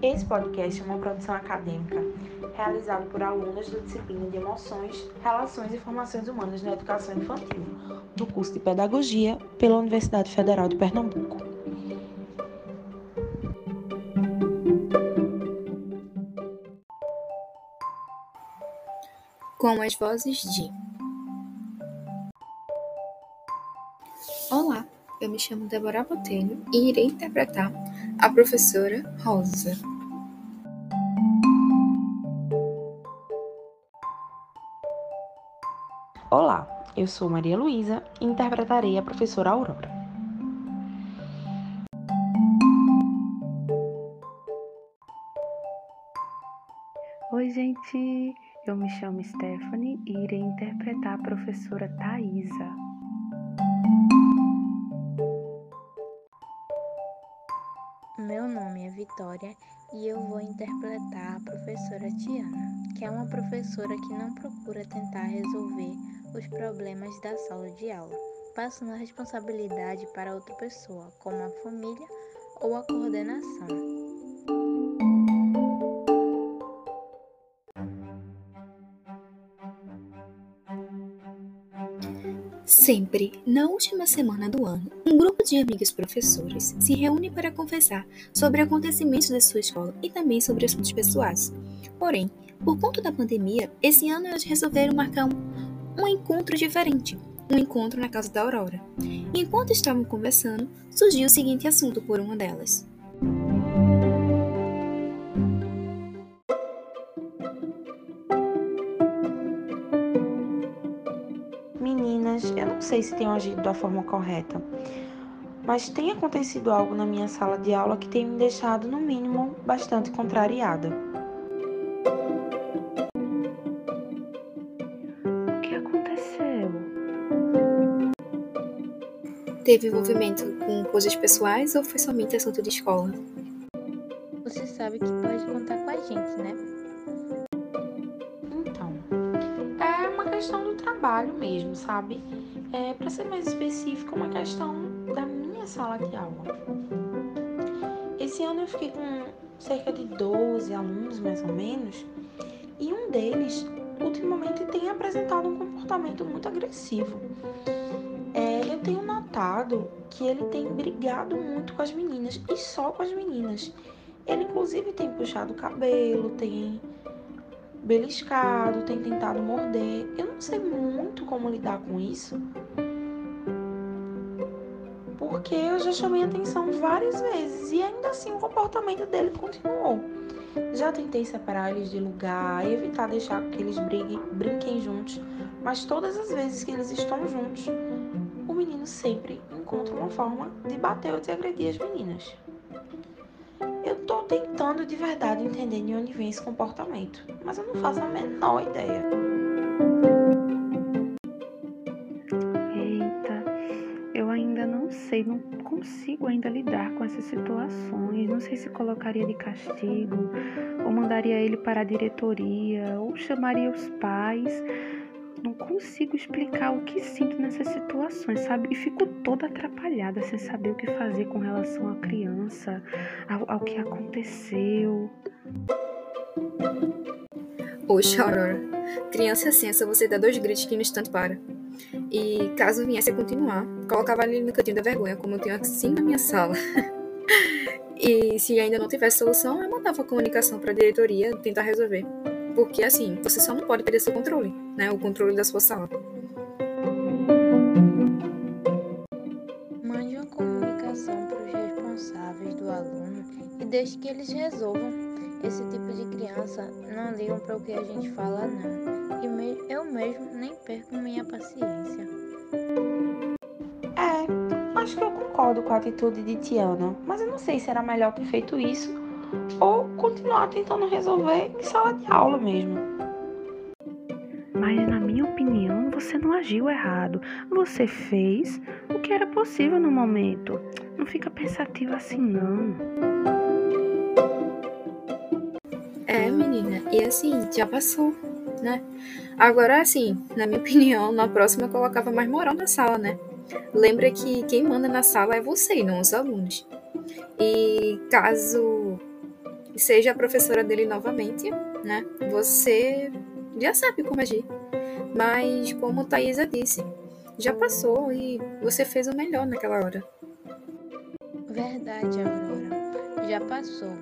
Esse podcast é uma produção acadêmica realizada por alunos da disciplina de Emoções, Relações e Formações Humanas na Educação Infantil, do curso de Pedagogia pela Universidade Federal de Pernambuco. Com as vozes de Olá, eu me chamo Débora Botelho e irei interpretar a professora Rosa. Olá, eu sou Maria Luísa e interpretarei a professora Aurora. Oi, gente! Eu me chamo Stephanie e irei interpretar a professora Thaisa. Meu nome é Vitória e eu vou interpretar a professora Tiana, que é uma professora que não procura tentar resolver os problemas da sala de aula, passando a responsabilidade para outra pessoa, como a família ou a coordenação. Sempre, na última semana do ano, um grupo de amigos professores se reúne para conversar sobre acontecimentos da sua escola e também sobre assuntos pessoais. Porém, por conta da pandemia, esse ano eles resolveram marcar um, um encontro diferente, um encontro na casa da Aurora. Enquanto estavam conversando, surgiu o seguinte assunto por uma delas. Meninas, eu não sei se tenho agido da forma correta, mas tem acontecido algo na minha sala de aula que tem me deixado, no mínimo, bastante contrariada. O que aconteceu? Teve envolvimento com coisas pessoais ou foi somente assunto de escola? Você sabe que pode contar com a gente, né? Então, é uma questão do trabalho mesmo, sabe? É, para ser mais específico, uma questão da minha sala de aula. Esse ano eu fiquei com cerca de 12 alunos, mais ou menos, e um deles, ultimamente, tem apresentado um comportamento muito agressivo. É, eu tenho notado que ele tem brigado muito com as meninas, e só com as meninas. Ele, inclusive, tem puxado o cabelo, tem beliscado, tem tentado morder. Eu não sei muito como lidar com isso. Porque eu já chamei atenção várias vezes e ainda assim o comportamento dele continuou. Já tentei separar eles de lugar, evitar deixar que eles briguem, brinquem juntos, mas todas as vezes que eles estão juntos, o menino sempre encontra uma forma de bater ou de agredir as meninas. Tô tentando de verdade entender de onde vem esse comportamento, mas eu não faço a menor ideia. Eita, eu ainda não sei, não consigo ainda lidar com essas situações. Não sei se colocaria de castigo, ou mandaria ele para a diretoria, ou chamaria os pais. Não consigo explicar o que sinto nessas situações, sabe? E fico toda atrapalhada sem saber o que fazer com relação à criança, ao, ao que aconteceu. Oxe, Aurora. Criança assim, é só você dar dois gritos que no instante para. E caso viesse a continuar, colocava ele no cantinho da vergonha, como eu tenho assim na minha sala. e se ainda não tivesse solução, eu mandava a comunicação para a diretoria tentar resolver. Porque assim, você só não pode perder seu controle, né? O controle da sua sala. Mande uma comunicação para os responsáveis do aluno e deixe que eles resolvam. Esse tipo de criança não ligam para o que a gente fala, não. E me- eu mesmo nem perco minha paciência. É, acho que eu concordo com a atitude de Tiana, mas eu não sei se era melhor ter feito isso ou continuar tentando resolver em sala de aula mesmo. Mas, na minha opinião, você não agiu errado. Você fez o que era possível no momento. Não fica pensativo assim, não. É, menina, e assim, já passou, né? Agora, assim, na minha opinião, na próxima eu colocava mais moral na sala, né? Lembra que quem manda na sala é você e não os alunos. E caso e seja a professora dele novamente, né? Você já sabe como agir. Mas, como Thaisa disse, já passou e você fez o melhor naquela hora. Verdade, Aurora. Já passou.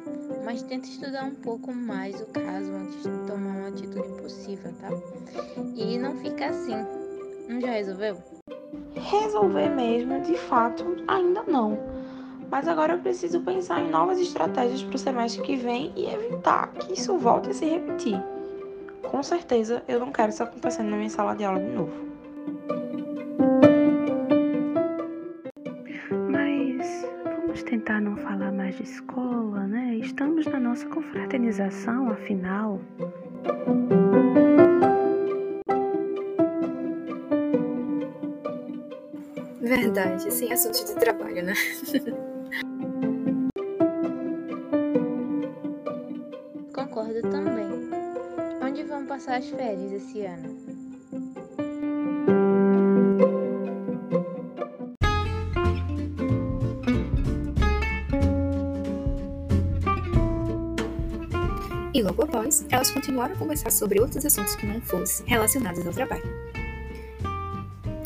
Mas tenta estudar um pouco mais o caso antes de tomar uma atitude possível, tá? E não fica assim. Não já resolveu? Resolver mesmo, de fato, ainda não. Mas agora eu preciso pensar em novas estratégias para o semestre que vem e evitar que isso volte a se repetir. Com certeza eu não quero isso acontecendo na minha sala de aula de novo. Mas vamos tentar não falar mais de escola, né? Estamos na nossa confraternização, afinal. Verdade, sem assuntos de trabalho, né? Concordo também. Onde vão passar as férias esse ano? E logo após, elas continuaram a conversar sobre outros assuntos que não fossem relacionados ao trabalho.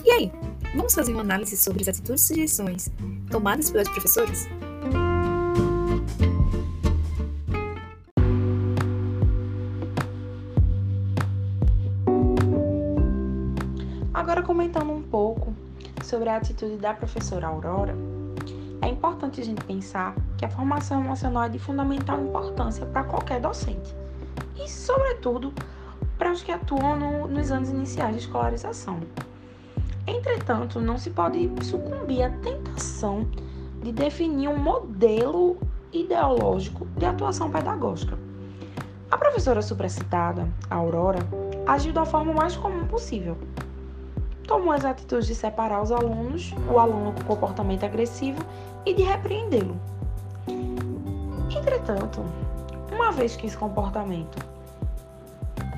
E aí, vamos fazer uma análise sobre as atitudes e sugestões tomadas pelas professoras? Comentando um pouco sobre a atitude da professora Aurora, é importante a gente pensar que a formação emocional é de fundamental importância para qualquer docente e, sobretudo, para os que atuam no, nos anos iniciais de escolarização. Entretanto, não se pode sucumbir à tentação de definir um modelo ideológico de atuação pedagógica. A professora supracitada, Aurora, agiu da forma mais comum possível, tomou as atitudes de separar os alunos, o aluno com comportamento agressivo e de repreendê-lo. Entretanto, uma vez que esse comportamento,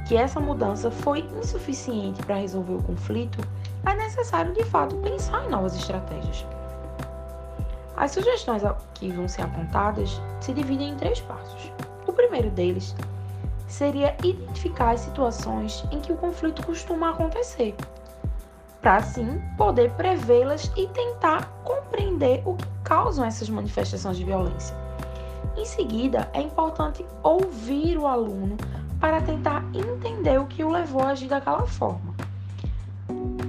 que essa mudança foi insuficiente para resolver o conflito, é necessário de fato pensar em novas estratégias. As sugestões que vão ser apontadas se dividem em três passos. O primeiro deles seria identificar as situações em que o conflito costuma acontecer para assim poder prevê-las e tentar compreender o que causam essas manifestações de violência. Em seguida, é importante ouvir o aluno para tentar entender o que o levou a agir daquela forma.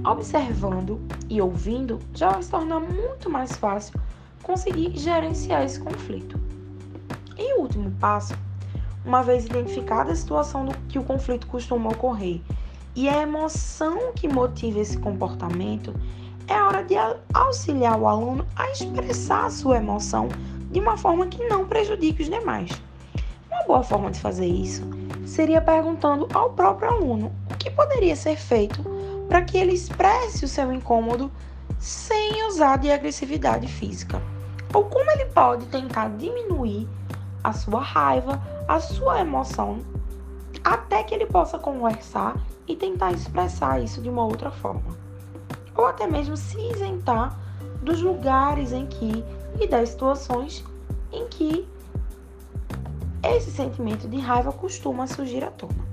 Observando e ouvindo, já vai se tornar muito mais fácil conseguir gerenciar esse conflito. E o último passo, uma vez identificada a situação do que o conflito costuma ocorrer e a emoção que motiva esse comportamento, é hora de auxiliar o aluno a expressar a sua emoção de uma forma que não prejudique os demais. Uma boa forma de fazer isso seria perguntando ao próprio aluno o que poderia ser feito para que ele expresse o seu incômodo sem usar de agressividade física, ou como ele pode tentar diminuir a sua raiva, a sua emoção, até que ele possa conversar e tentar expressar isso de uma outra forma. Ou até mesmo se isentar dos lugares em que e das situações em que esse sentimento de raiva costuma surgir à tona.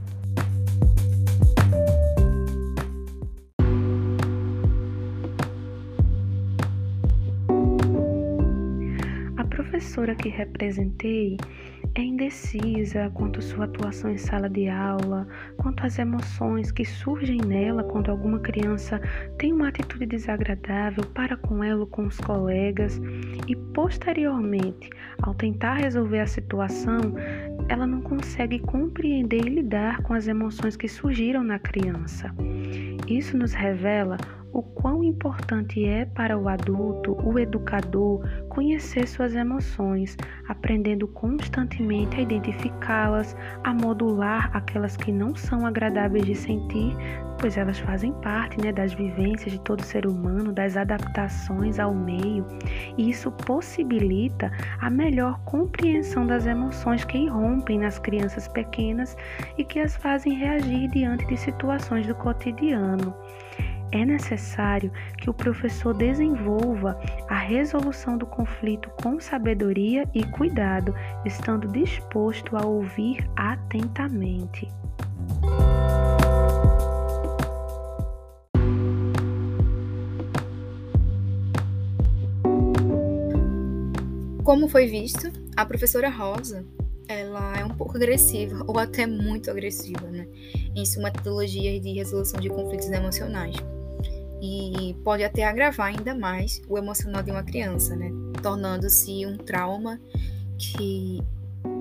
A professora que representei é indecisa quanto à sua atuação em sala de aula, quanto às emoções que surgem nela quando alguma criança tem uma atitude desagradável para com ela ou com os colegas, e posteriormente, ao tentar resolver a situação, ela não consegue compreender e lidar com as emoções que surgiram na criança. Isso nos revela o quão importante é para o adulto, o educador, conhecer suas emoções, aprendendo constantemente a identificá-las, a modular aquelas que não são agradáveis de sentir, pois elas fazem parte né, das vivências de todo ser humano, das adaptações ao meio, e isso possibilita a melhor compreensão das emoções que irrompem nas crianças pequenas e que as fazem reagir diante de situações do cotidiano. É necessário que o professor desenvolva a resolução do conflito com sabedoria e cuidado, estando disposto a ouvir atentamente. Como foi visto, a professora Rosa, ela é um pouco agressiva, ou até muito agressiva, né, em sua metodologia de resolução de conflitos emocionais e pode até agravar ainda mais o emocional de uma criança, né? Tornando-se um trauma que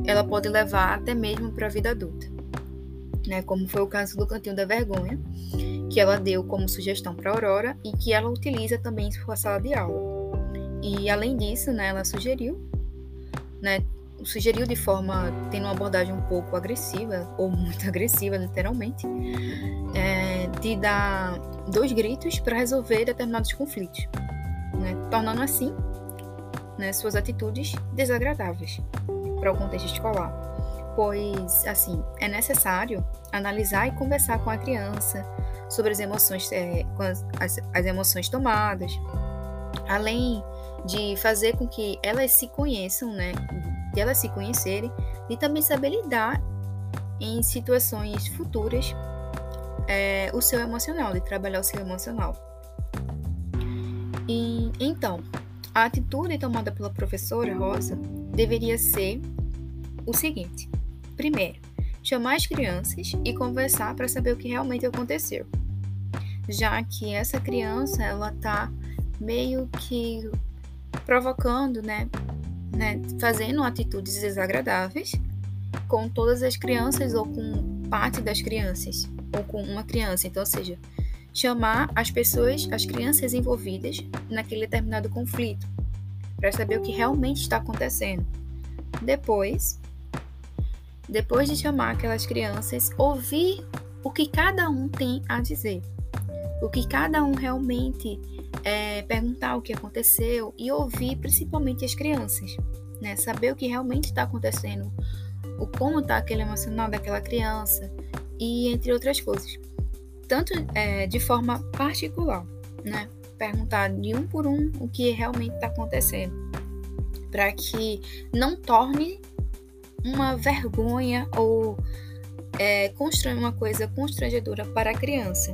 ela pode levar até mesmo para a vida adulta, né? Como foi o caso do Cantinho da Vergonha, que ela deu como sugestão para Aurora e que ela utiliza também em sua sala de aula. E além disso, né, ela sugeriu, né, sugeriu de forma tendo uma abordagem um pouco agressiva ou muito agressiva, literalmente, é, de dar dois gritos para resolver determinados conflitos, né? tornando assim né, suas atitudes desagradáveis para o contexto escolar. Pois, assim, é necessário analisar e conversar com a criança sobre as emoções, é, as, as emoções tomadas, além de fazer com que elas se conheçam, né, de elas se conhecerem e também saber lidar em situações futuras é, o seu emocional, de trabalhar o seu emocional. E então, a atitude tomada pela professora Rosa deveria ser o seguinte: primeiro, chamar as crianças e conversar para saber o que realmente aconteceu, já que essa criança ela tá meio que provocando, né, né, fazendo atitudes desagradáveis com todas as crianças ou com parte das crianças ou com uma criança. Então, ou seja, chamar as pessoas, as crianças envolvidas naquele determinado conflito, para saber o que realmente está acontecendo. Depois, depois de chamar aquelas crianças, ouvir o que cada um tem a dizer, o que cada um realmente é, perguntar o que aconteceu e ouvir principalmente as crianças, né? Saber o que realmente está acontecendo, o como está aquele emocional daquela criança, e entre outras coisas. Tanto é, de forma particular, né? Perguntar de um por um o que realmente está acontecendo, para que não torne uma vergonha ou é, uma coisa constrangedora para a criança.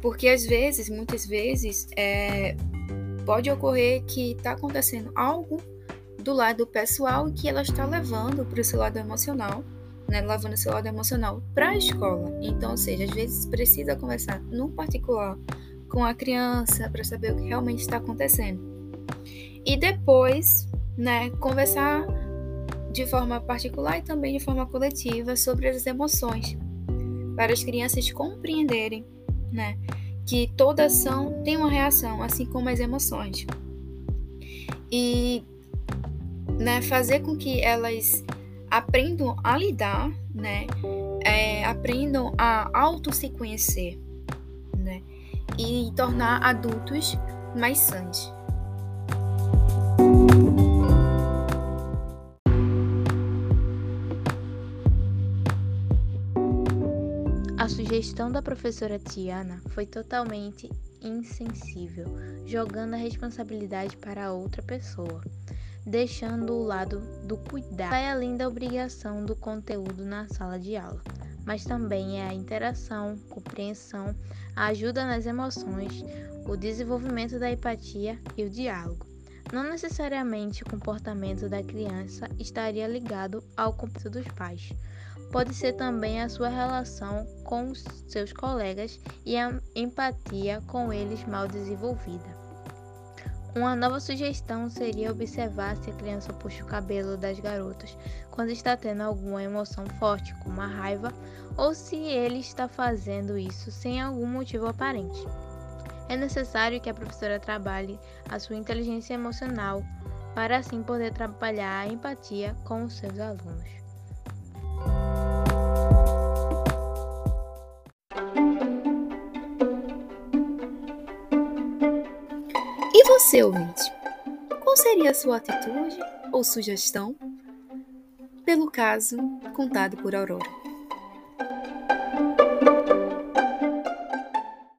Porque às vezes, muitas vezes, é, pode ocorrer que está acontecendo algo do lado pessoal que ela está levando para o seu lado emocional né, levando seu lado emocional para a escola. Então, ou seja, às vezes precisa conversar no particular com a criança para saber o que realmente está acontecendo. E depois, né, conversar de forma particular e também de forma coletiva sobre as emoções, para as crianças compreenderem, né, que toda ação tem uma reação, assim como as emoções. E né, fazer com que elas aprendam a lidar, né? É, aprendam a auto se conhecer, né? E tornar adultos mais sãos. A sugestão da professora Tiana foi totalmente insensível, jogando a responsabilidade para outra pessoa deixando o lado do cuidado. Vai além da obrigação do conteúdo na sala de aula, mas também é a interação, compreensão, a ajuda nas emoções, o desenvolvimento da empatia e o diálogo. Não necessariamente o comportamento da criança estaria ligado ao comportamento dos pais. Pode ser também a sua relação com seus colegas e a empatia com eles mal desenvolvida. Uma nova sugestão seria observar se a criança puxa o cabelo das garotas quando está tendo alguma emoção forte, como a raiva, ou se ele está fazendo isso sem algum motivo aparente. É necessário que a professora trabalhe a sua inteligência emocional para assim poder trabalhar a empatia com os seus alunos. Você, ouvinte, qual seria a sua atitude ou sugestão pelo caso contado por Aurora?